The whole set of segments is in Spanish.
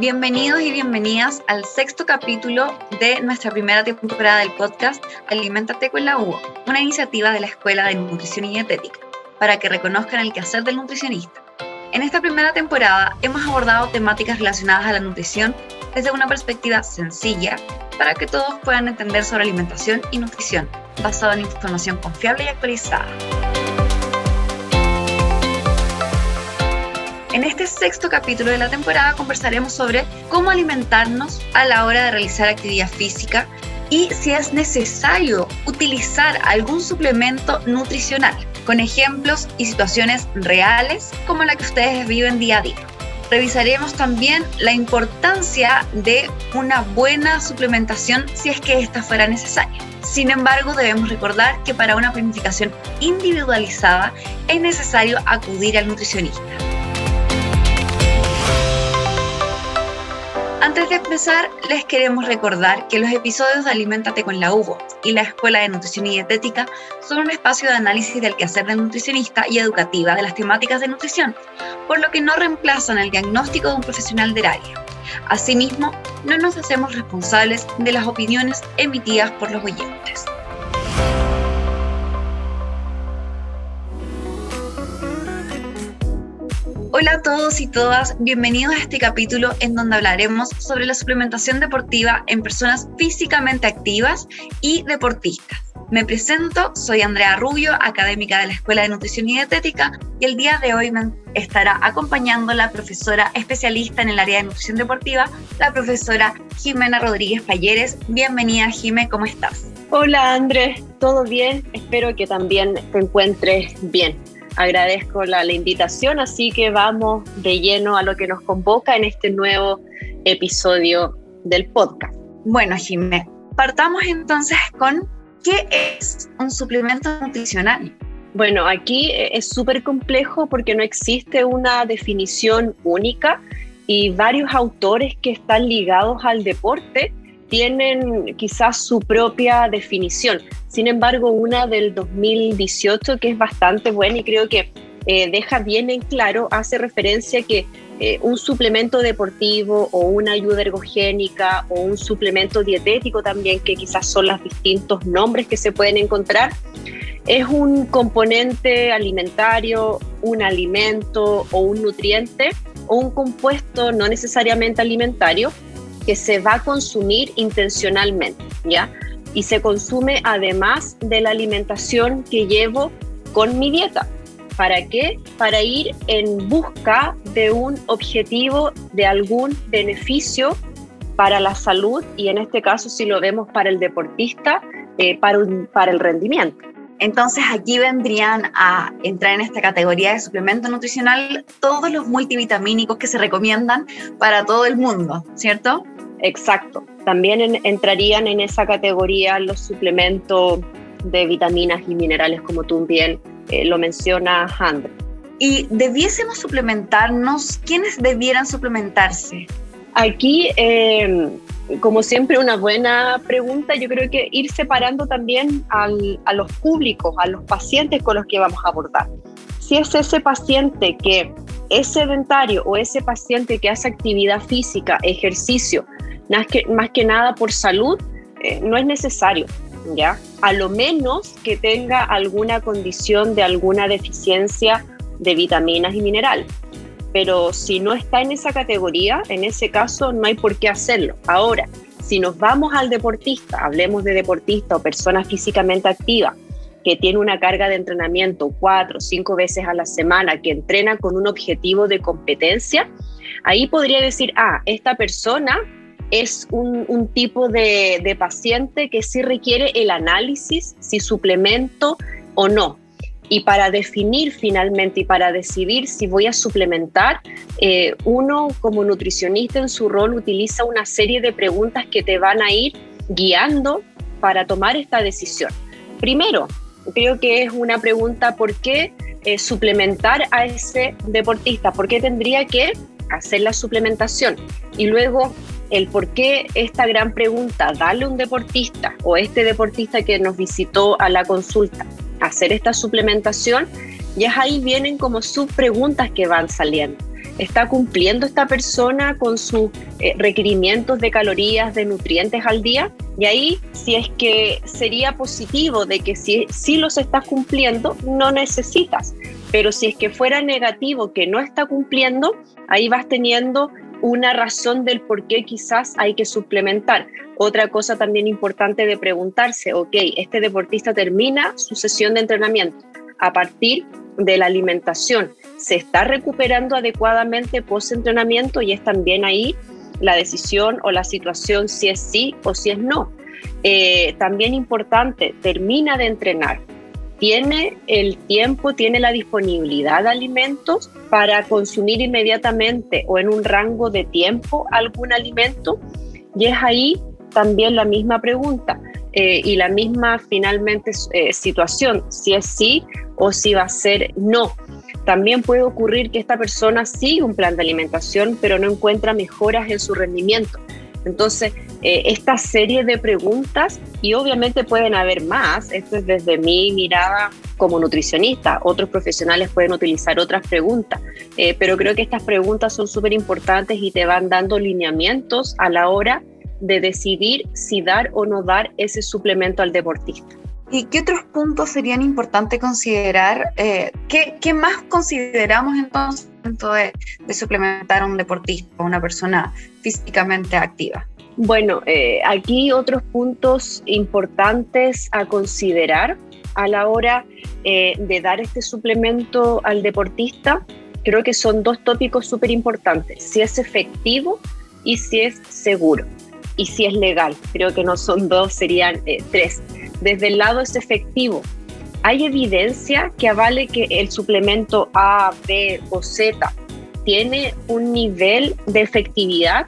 Bienvenidos y bienvenidas al sexto capítulo de nuestra primera temporada del podcast Alimentate con la UO, una iniciativa de la Escuela de Nutrición y Dietética, para que reconozcan el quehacer del nutricionista. En esta primera temporada hemos abordado temáticas relacionadas a la nutrición desde una perspectiva sencilla para que todos puedan entender sobre alimentación y nutrición, basado en información confiable y actualizada. En este sexto capítulo de la temporada conversaremos sobre cómo alimentarnos a la hora de realizar actividad física y si es necesario utilizar algún suplemento nutricional, con ejemplos y situaciones reales como la que ustedes viven día a día. Revisaremos también la importancia de una buena suplementación si es que esta fuera necesaria. Sin embargo, debemos recordar que para una planificación individualizada es necesario acudir al nutricionista. Antes de empezar, les queremos recordar que los episodios de Alimentate con la UVO y la Escuela de Nutrición y Dietética son un espacio de análisis del quehacer del nutricionista y educativa de las temáticas de nutrición, por lo que no reemplazan el diagnóstico de un profesional del área. Asimismo, no nos hacemos responsables de las opiniones emitidas por los oyentes. Hola a todos y todas, bienvenidos a este capítulo en donde hablaremos sobre la suplementación deportiva en personas físicamente activas y deportistas. Me presento, soy Andrea Rubio, académica de la Escuela de Nutrición y Dietética, y el día de hoy me estará acompañando la profesora especialista en el área de nutrición deportiva, la profesora Jimena Rodríguez Falleres. Bienvenida, Jime, ¿cómo estás? Hola, Andrés, ¿todo bien? Espero que también te encuentres bien agradezco la, invitación, así que vamos de lleno a lo que nos convoca en este nuevo episodio del podcast. Bueno, Jimé, partamos entonces con ¿qué es un suplemento nutricional? Bueno, aquí es súper complejo porque no existe una definición única y varios autores que están ligados al deporte tienen quizás su propia definición. Sin embargo, una del 2018 que es bastante buena y creo que eh, deja bien en claro, hace referencia que eh, un suplemento deportivo o una ayuda ergogénica o un suplemento dietético también, que quizás son los distintos nombres que se pueden encontrar, es un componente alimentario, un alimento o un nutriente o un compuesto no necesariamente alimentario que se va a consumir intencionalmente, ¿ya? Y se consume además de la alimentación que llevo con mi dieta. ¿Para qué? Para ir en busca de un objetivo, de algún beneficio para la salud y en este caso si lo vemos para el deportista, eh, para, para el rendimiento. Entonces aquí vendrían a entrar en esta categoría de suplemento nutricional todos los multivitamínicos que se recomiendan para todo el mundo, ¿cierto? Exacto. También entrarían en esa categoría los suplementos de vitaminas y minerales, como tú bien eh, lo mencionas, André. ¿Y debiésemos suplementarnos? ¿Quiénes debieran suplementarse? Aquí, em, como siempre, una buena pregunta. Yo creo que ir separando también a los públicos, a los pacientes con los que vamos a abordar. Si es ese paciente que es sedentario o ese paciente que hace actividad física, ejercicio, más que, más que nada por salud, eh, no es necesario, ¿ya? A lo menos que tenga alguna condición de alguna deficiencia de vitaminas y minerales. Pero si no está en esa categoría, en ese caso no hay por qué hacerlo. Ahora, si nos vamos al deportista, hablemos de deportista o persona físicamente activa, que tiene una carga de entrenamiento cuatro cinco veces a la semana, que entrena con un objetivo de competencia, ahí podría decir, ah, esta persona es un, tipo de, paciente que sí requiere el análisis, si suplemento o no. Y para definir finalmente y para decidir si voy a suplementar, eh, uno como nutricionista en su rol utiliza una serie de preguntas que te van a ir guiando para tomar esta decisión. Primero, creo que es una pregunta, ¿por qué eh, suplementar a ese deportista? ¿Por qué tendría que hacer la suplementación? Y luego, el por qué esta gran pregunta, darle un deportista o este deportista que nos visitó a la consulta, hacer esta suplementación, ya ahí vienen como subpreguntas que van saliendo. ¿Está cumpliendo esta persona con sus eh, requerimientos de calorías, de nutrientes al día? Y ahí, si es que sería positivo de que si, si los estás cumpliendo, no necesitas. Pero si es que fuera negativo que no está cumpliendo, ahí vas teniendo una razón del por qué quizás hay que suplementar. Otra cosa también importante de preguntarse, ok, este deportista termina su sesión de entrenamiento a partir de la alimentación, ¿se está recuperando adecuadamente post-entrenamiento? Y es también ahí la decisión o la situación si es sí o si es no. Eh, también importante, termina de entrenar, tiene el tiempo, tiene la disponibilidad de alimentos para consumir inmediatamente o en un rango de tiempo algún alimento. Y es ahí también la misma pregunta eh, y la misma finalmente eh, situación, si es sí o si va a ser no. También puede ocurrir que esta persona sigue un plan de alimentación, pero no encuentra mejoras en su rendimiento. Entonces, eh, esta serie de preguntas, y obviamente pueden haber más, esto es desde mi mirada como nutricionista, otros profesionales pueden utilizar otras preguntas, eh, pero creo que estas preguntas son súper importantes y te van dando lineamientos a la hora de decidir si dar o no dar ese suplemento al deportista. ¿Y qué otros puntos serían importantes considerar? Eh, ¿qué, más consideramos entonces de, suplementar a un deportista, a una persona físicamente activa? Bueno, eh, aquí otros puntos importantes a considerar a la hora eh, de dar este suplemento al deportista, creo que son dos tópicos súper importantes, si es efectivo y si es seguro y si es legal. Creo que no son dos, serían eh, tres. Desde el lado es efectivo. ¿Hay evidencia que avale que el suplemento A, B o Z tiene un nivel de efectividad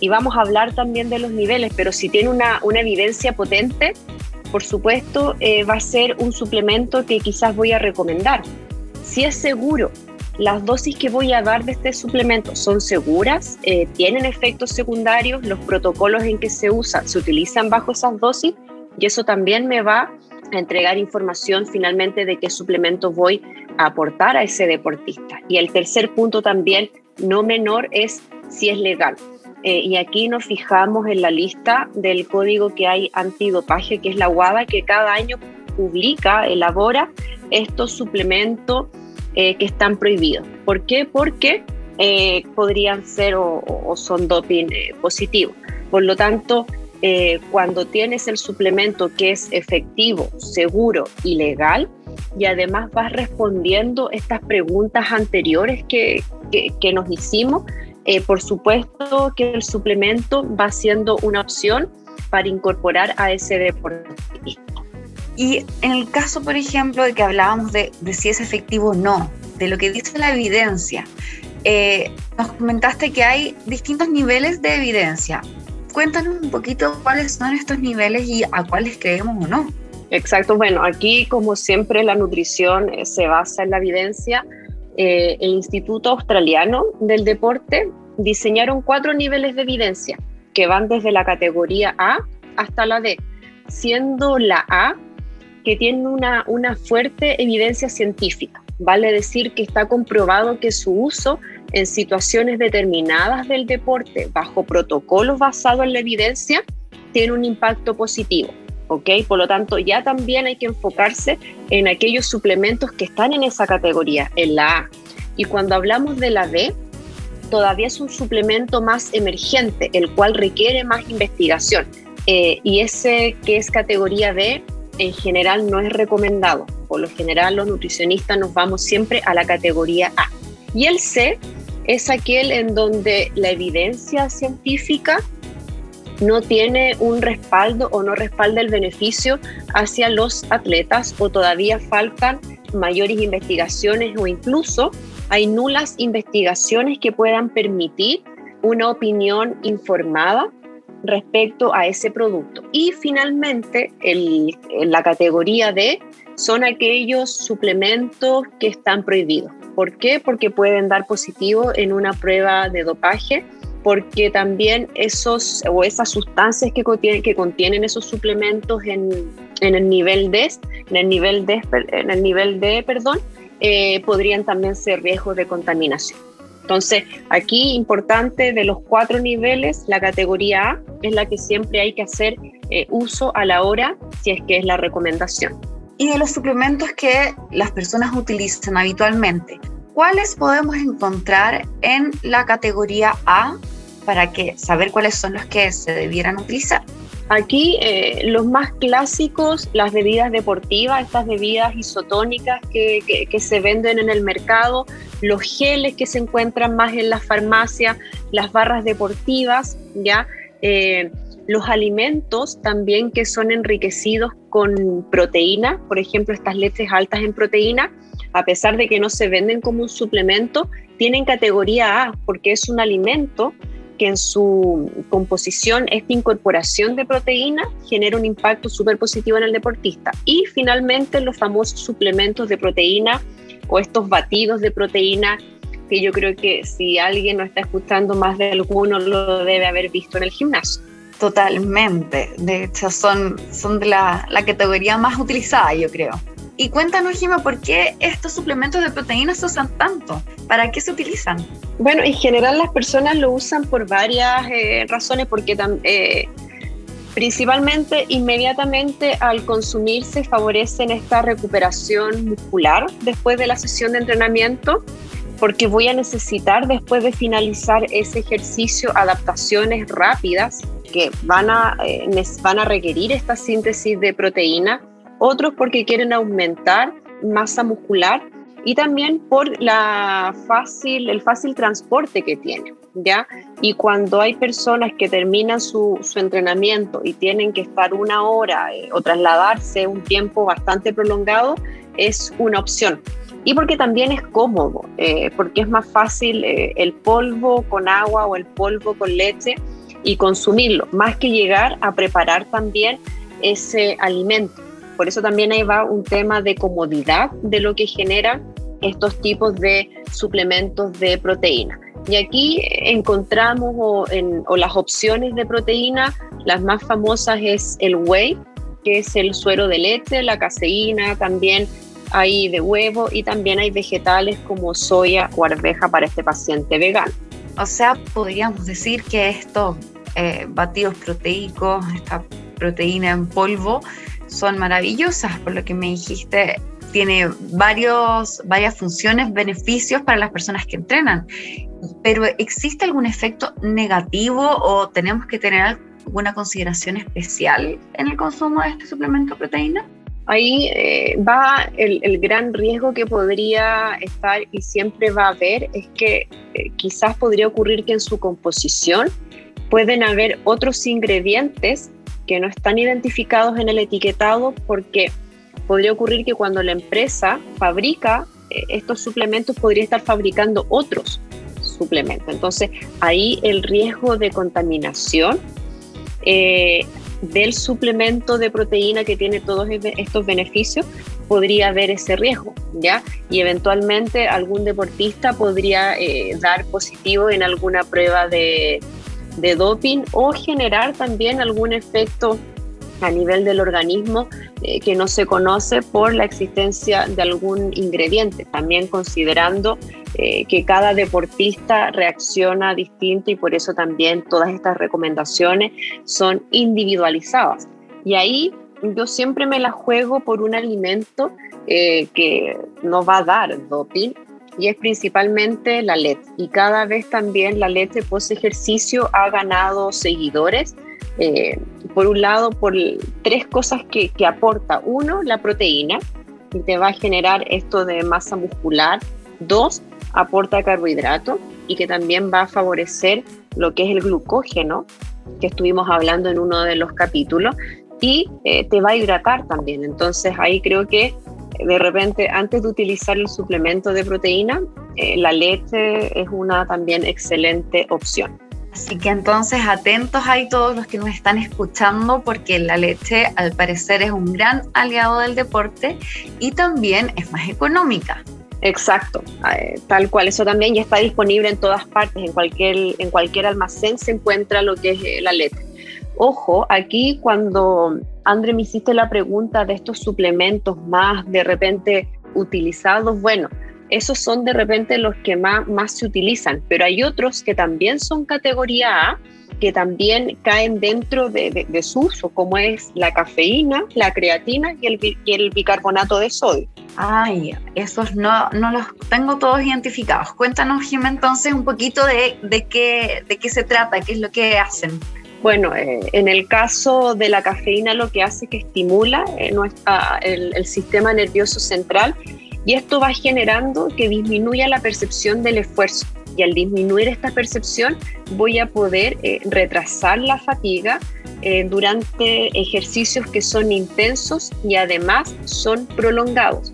y vamos a hablar también de los niveles, pero si tiene una, evidencia potente, por supuesto, eh, va a ser un suplemento que quizás voy a recomendar. Si es seguro, las dosis que voy a dar de este suplemento son seguras, eh, tienen efectos secundarios, los protocolos en que se usan se utilizan bajo esas dosis y eso también me va a entregar información finalmente de qué suplemento voy a aportar a ese deportista. Y el tercer punto también, no menor, es si es legal. Eh, y aquí nos fijamos en la lista del código que hay antidopaje, que es la UADA, que cada año publica, elabora estos suplementos eh, que están prohibidos. ¿Por qué? Porque eh, podrían ser o, son doping positivos. Por lo tanto, cuando tienes el suplemento que es efectivo, seguro y legal, y además vas respondiendo estas preguntas anteriores que, que nos hicimos, eh, por supuesto que el suplemento va siendo una opción para incorporar a ese deportista. Y en el caso, por ejemplo, de que hablábamos de, si es efectivo o no, de lo que dice la evidencia, eh, nos comentaste que hay distintos niveles de evidencia. Cuéntanos un poquito cuáles son estos niveles y a cuáles creemos o no. Exacto, bueno, aquí como siempre la nutrición eh, se basa en la evidencia eh, el Instituto Australiano del Deporte diseñaron cuatro niveles de evidencia que van desde la categoría A hasta la D, siendo la A que tiene una, una fuerte evidencia científica. Vale decir que está comprobado que su uso en situaciones determinadas del deporte, bajo protocolos basados en la evidencia, tiene un impacto positivo. ¿ok? Por lo tanto, ya también hay que enfocarse en aquellos suplementos que están en esa categoría, en la A. Y cuando hablamos de la B, todavía es un suplemento más emergente, el cual requiere más investigación. Eh, y ese que es categoría B, en general no es recomendado. Por lo general, los nutricionistas nos vamos siempre a la categoría A. Y el C es aquel en donde la evidencia científica no tiene un respaldo o no respalda el beneficio hacia los atletas o todavía faltan mayores investigaciones o incluso hay nulas investigaciones que puedan permitir una opinión informada respecto a ese producto. Y finalmente, el, la categoría D son aquellos suplementos que están prohibidos. ¿Por qué? Porque pueden dar positivo en una prueba de dopaje porque también esos o esas sustancias que contienen, que contienen esos suplementos en, en el nivel D, en el nivel D, en el nivel D, perdón, eh, podrían también ser riesgos de contaminación. Entonces, aquí importante de los cuatro niveles, la categoría A es la que siempre hay que hacer eh, uso a la hora si es que es la recomendación. Y de los suplementos que las personas utilizan habitualmente, ¿cuáles podemos encontrar en la categoría A para que saber cuáles son los que se debieran utilizar? Aquí eh, los más clásicos, las bebidas deportivas, estas bebidas isotónicas que, se venden en el mercado, los geles que se encuentran más en las farmacias, las barras deportivas, ya eh, los alimentos también que son enriquecidos con proteína, por ejemplo estas leches altas en proteína, a pesar de que no se venden como un suplemento, tienen categoría A porque es un alimento que en su composición esta incorporación de proteína genera un impacto súper positivo en el deportista. Y finalmente los famosos suplementos de proteína o estos batidos de proteína que yo creo que si alguien no está escuchando más de alguno lo debe haber visto en el gimnasio. Totalmente, de hecho son, de la, categoría más utilizada yo creo. Y cuéntanos, Jima, ¿por qué estos suplementos de proteínas se usan tanto? ¿Para qué se utilizan? Bueno, en general las personas lo usan por varias eh, razones, porque eh, principalmente inmediatamente al consumirse favorecen esta recuperación muscular después de la sesión de entrenamiento, porque voy a necesitar después de finalizar ese ejercicio adaptaciones rápidas que van a, eh, van a requerir esta síntesis de proteína otros porque quieren aumentar masa muscular y también por la fácil, el fácil transporte que tiene, ¿ya? Y cuando hay personas que terminan su, su entrenamiento y tienen que estar una hora eh, o trasladarse un tiempo bastante prolongado, es una opción. Y porque también es cómodo, eh, porque es más fácil eh, el polvo con agua o el polvo con leche y consumirlo, más que llegar a preparar también ese alimento. Por eso también ahí va un tema de comodidad de lo que generan estos tipos de suplementos de proteína. Y aquí encontramos o, en, las opciones de proteína, las más famosas es el whey, que es el suero de leche, la caseína, también hay de huevo y también hay vegetales como soya o arveja para este paciente vegano. O sea, podríamos decir que estos eh, batidos proteicos, esta proteína en polvo, son maravillosas, por lo que me dijiste, tiene varios, varias funciones, beneficios para las personas que entrenan. Pero ¿existe algún efecto negativo o tenemos que tener alguna consideración especial en el consumo de este suplemento proteína? Ahí eh, va el, gran riesgo que podría estar y siempre va a haber, es que eh, quizás podría ocurrir que en su composición pueden haber otros ingredientes que no están identificados en el etiquetado porque podría ocurrir que cuando la empresa fabrica eh, estos suplementos podría estar fabricando otros suplementos. Entonces ahí el riesgo de contaminación del suplemento de proteína que tiene todos estos beneficios podría haber ese riesgo, ¿ya? Y eventualmente algún deportista podría eh, dar positivo en alguna prueba de, de doping o generar también algún efecto a nivel del organismo eh, que no se conoce por la existencia de algún ingrediente, también considerando eh, que cada deportista reacciona distinto y por eso también todas estas recomendaciones son individualizadas. Y ahí yo siempre me la juego por un alimento eh, que no va a dar doping y es principalmente la LED. Y cada vez también la LED de post ejercicio ha ganado seguidores. Eh, por un lado, por tres cosas que, que aporta. Uno, la proteína, y te va a generar esto de masa muscular. Dos, aporta carbohidrato y que también va a favorecer lo que es el glucógeno, que estuvimos hablando en uno de los capítulos, y eh, te va a hidratar también. Entonces ahí creo que de repente, antes de utilizar el suplemento de proteína, eh, la leche es una también excelente opción. Así que entonces atentos ahí todos los que nos están escuchando porque la leche al parecer es un gran aliado del deporte y también es más económica. Exacto, eh, tal cual. Eso también ya está disponible en todas partes, en cualquier, en cualquier almacén se encuentra lo que es eh, la leche. Ojo, aquí cuando André, me hiciste la pregunta de estos suplementos más de repente utilizados. Bueno, Esos son de repente los que más, más se utilizan, pero hay otros que también son categoría A, que también caen dentro de, su uso, como es la cafeína, la creatina y el, el bicarbonato de sodio. Ay, esos no, no los tengo todos identificados. Cuéntanos, Jim, entonces un poquito de, de, qué, de qué se trata, qué es lo que hacen. Bueno, eh, en el caso de la cafeína lo que hace es que estimula eh, nuestra, el, el sistema nervioso central y esto va generando que disminuya la percepción del esfuerzo. Y al disminuir esta percepción voy a poder eh, retrasar la fatiga eh, durante ejercicios que son intensos y además son prolongados.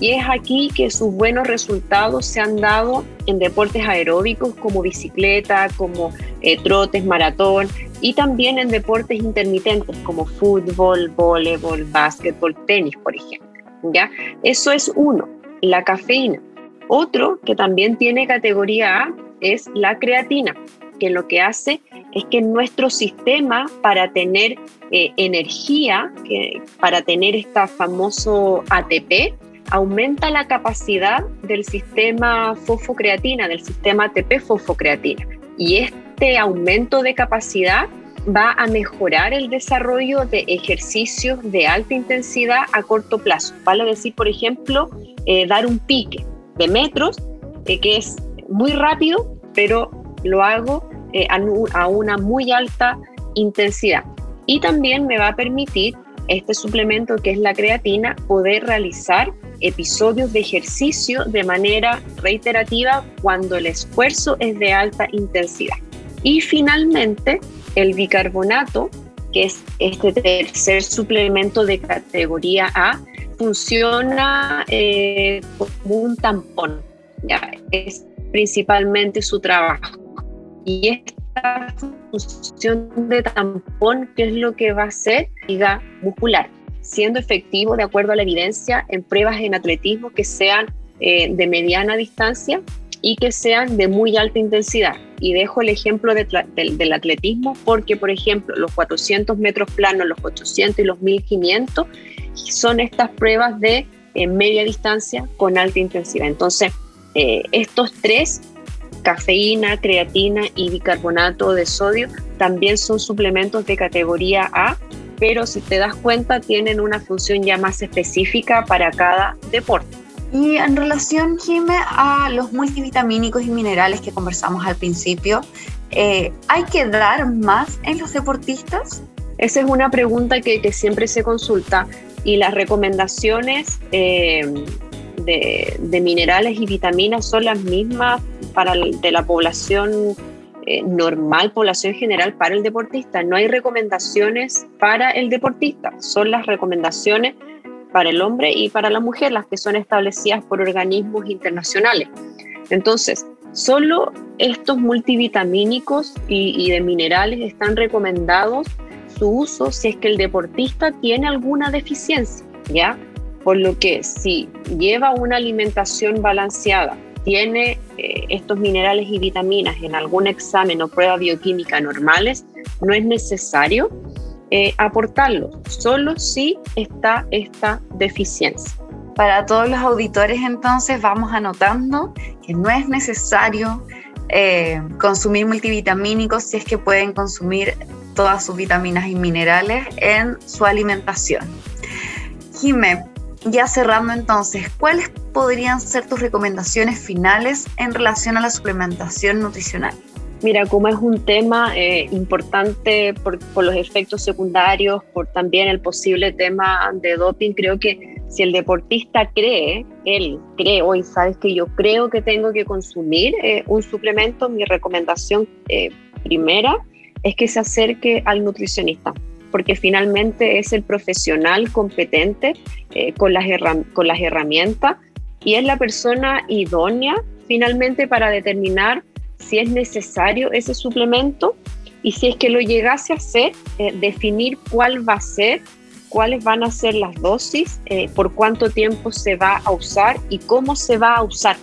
Y es aquí que sus buenos resultados se han dado en deportes aeróbicos como bicicleta, como eh, trotes, maratón y también en deportes intermitentes como fútbol, voleibol, básquetbol, tenis, por ejemplo. ¿Ya? Eso es uno, la cafeína. Otro que también tiene categoría A es la creatina, que lo que hace es que nuestro sistema para tener eh, energía, que, para tener esta famoso ATP, aumenta la capacidad del sistema fosfocreatina, del sistema ATP fosfocreatina. Y este aumento de capacidad va a mejorar el desarrollo de ejercicios de alta intensidad a corto plazo. Vale decir, por ejemplo, eh, dar un pique de metros, eh, que es muy rápido, pero lo hago eh, a, una muy alta intensidad. Y también me va a permitir este suplemento que es la creatina, poder realizar episodios de ejercicio de manera reiterativa cuando el esfuerzo es de alta intensidad. Y finalmente, el bicarbonato, que es este tercer suplemento de categoría A, funciona eh, como un tampón. Es principalmente su trabajo. Y esta función de tampón, ¿qué es lo que va a hacer? Liga muscular, siendo efectivo de acuerdo a la evidencia en pruebas en atletismo que sean eh, de mediana distancia y que sean de muy alta intensidad. Y dejo el ejemplo del atletismo porque, por ejemplo, los 400 metros planos, los 800 y los 1500 son estas pruebas de eh, media distancia con alta intensidad. Entonces, eh, estos tres, cafeína, creatina y bicarbonato de sodio, también son suplementos de categoría A, pero si te das cuenta tienen una función ya más específica para cada deporte. Y en relación, Jime, a los multivitamínicos y minerales que conversamos al principio, eh, ¿hay que dar más en los deportistas? Esa es una pregunta que, siempre se consulta y las recomendaciones eh, de, minerales y vitaminas son las mismas para de la población eh, normal, población general para el deportista. No hay recomendaciones para el deportista, son las recomendaciones para el hombre y para la mujer, las que son establecidas por organismos internacionales. Entonces, solo estos multivitamínicos y, de minerales están recomendados su uso si es que el deportista tiene alguna deficiencia, ¿ya? Por lo que si lleva una alimentación balanceada, tiene eh, estos minerales y vitaminas en algún examen o prueba bioquímica normales, no es necesario eh, aportarlo, solo si está esta deficiencia. Para todos los auditores entonces vamos anotando que no es necesario eh, consumir multivitamínicos si es que pueden consumir todas sus vitaminas y minerales en su alimentación. Jimé, ya cerrando entonces, ¿cuáles podrían ser tus recomendaciones finales en relación a la suplementación nutricional? Mira, como es un tema eh, importante por, los efectos secundarios, por también el posible tema de doping, creo que si el deportista cree, él cree, hoy sabes que yo creo que tengo que consumir eh, un suplemento, mi recomendación eh, primera es que se acerque al nutricionista, porque finalmente es el profesional competente con, las con las herramientas y es la persona idónea finalmente para determinar si es necesario ese suplemento y si es que lo llegase a hacer, eh, definir cuál va a ser, cuáles van a ser las dosis, eh, por cuánto tiempo se va a usar y cómo se va a usar.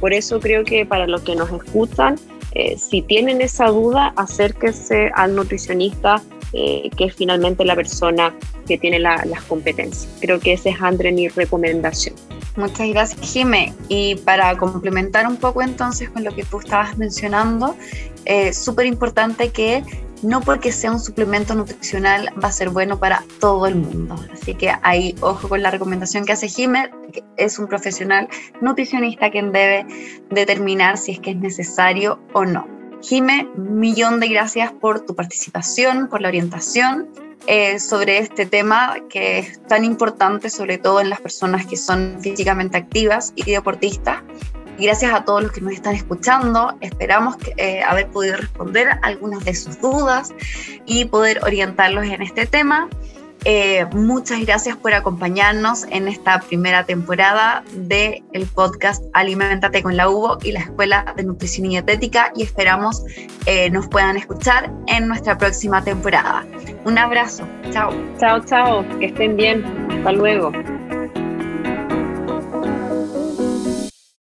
Por eso creo que para los que nos escuchan, eh, si tienen esa duda, acérquense al nutricionista, que es finalmente la persona que tiene las competencias. Creo que esa es, André, mi recomendación. Muchas gracias, Jime. Y para complementar un poco entonces con lo que tú estabas mencionando, es eh, súper importante que no porque sea un suplemento nutricional va a ser bueno para todo el mundo. Así que ahí ojo con la recomendación que hace Jime, que es un profesional nutricionista quien debe determinar si es que es necesario o no. Jime, millón de gracias por tu participación, por la orientación eh, sobre este tema que es tan importante, sobre todo en las personas que son físicamente activas y deportistas gracias a todos los que nos están escuchando. Esperamos eh, haber podido responder algunas de sus dudas y poder orientarlos en este tema. Eh, muchas gracias por acompañarnos en esta primera temporada del el podcast Alimentate con la UBO y la Escuela de Nutrición y Dietética y esperamos eh, nos puedan escuchar en nuestra próxima temporada. Un abrazo. Chao. Chao, chao. Que estén bien. Hasta luego.